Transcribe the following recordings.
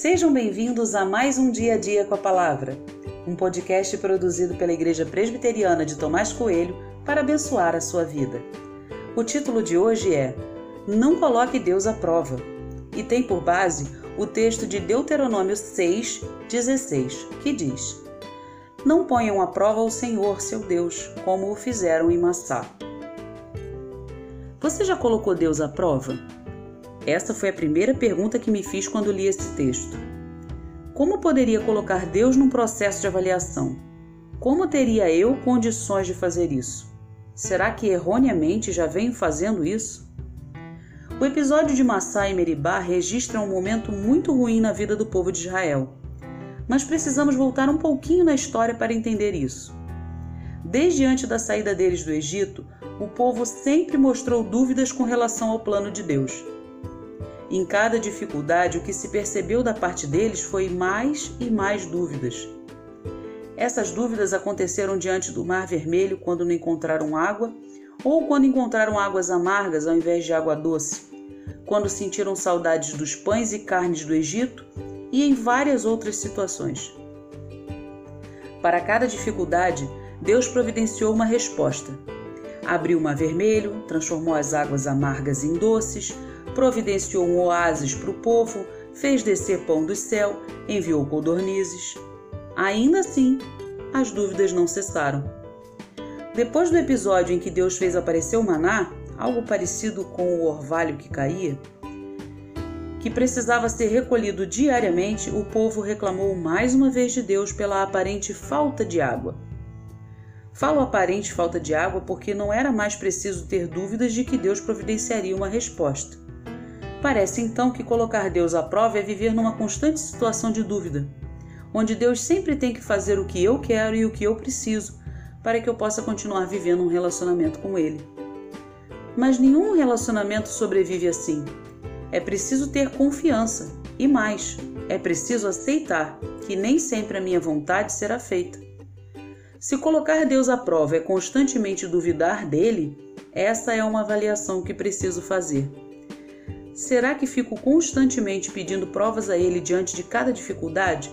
Sejam bem-vindos a mais um Dia a Dia com a Palavra, um podcast produzido pela Igreja Presbiteriana de Tomás Coelho para abençoar a sua vida. O título de hoje é Não Coloque Deus à Prova e tem por base o texto de Deuteronômio 6, 16, que diz: Não ponham à prova o Senhor, seu Deus, como o fizeram em Massá. Você já colocou Deus à prova? Esta foi a primeira pergunta que me fiz quando li esse texto. Como poderia colocar Deus num processo de avaliação? Como teria eu condições de fazer isso? Será que erroneamente já venho fazendo isso? O episódio de Massá e Meribá registra um momento muito ruim na vida do povo de Israel. Mas precisamos voltar um pouquinho na história para entender isso. Desde antes da saída deles do Egito, o povo sempre mostrou dúvidas com relação ao plano de Deus. Em cada dificuldade, o que se percebeu da parte deles foi mais e mais dúvidas. Essas dúvidas aconteceram diante do Mar Vermelho quando não encontraram água, ou quando encontraram águas amargas ao invés de água doce, quando sentiram saudades dos pães e carnes do Egito e em várias outras situações. Para cada dificuldade, Deus providenciou uma resposta. Abriu o mar vermelho, transformou as águas amargas em doces, providenciou um oásis para o povo, fez descer pão do céu, enviou codornizes. Ainda assim, as dúvidas não cessaram. Depois do episódio em que Deus fez aparecer o maná, algo parecido com o orvalho que caía, que precisava ser recolhido diariamente, o povo reclamou mais uma vez de Deus pela aparente falta de água. Falo aparente falta de água porque não era mais preciso ter dúvidas de que Deus providenciaria uma resposta. Parece então que colocar Deus à prova é viver numa constante situação de dúvida, onde Deus sempre tem que fazer o que eu quero e o que eu preciso para que eu possa continuar vivendo um relacionamento com Ele. Mas nenhum relacionamento sobrevive assim. É preciso ter confiança e mais, é preciso aceitar que nem sempre a minha vontade será feita. Se colocar Deus à prova é constantemente duvidar dele, essa é uma avaliação que preciso fazer. Será que fico constantemente pedindo provas a ele diante de cada dificuldade?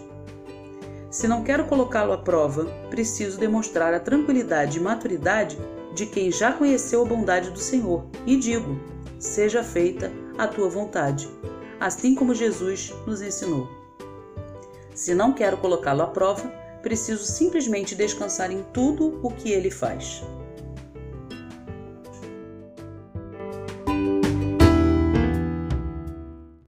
Se não quero colocá-lo à prova, preciso demonstrar a tranquilidade e maturidade de quem já conheceu a bondade do Senhor e digo: seja feita a tua vontade, assim como Jesus nos ensinou. Se não quero colocá-lo à prova, preciso simplesmente descansar em tudo o que ele faz.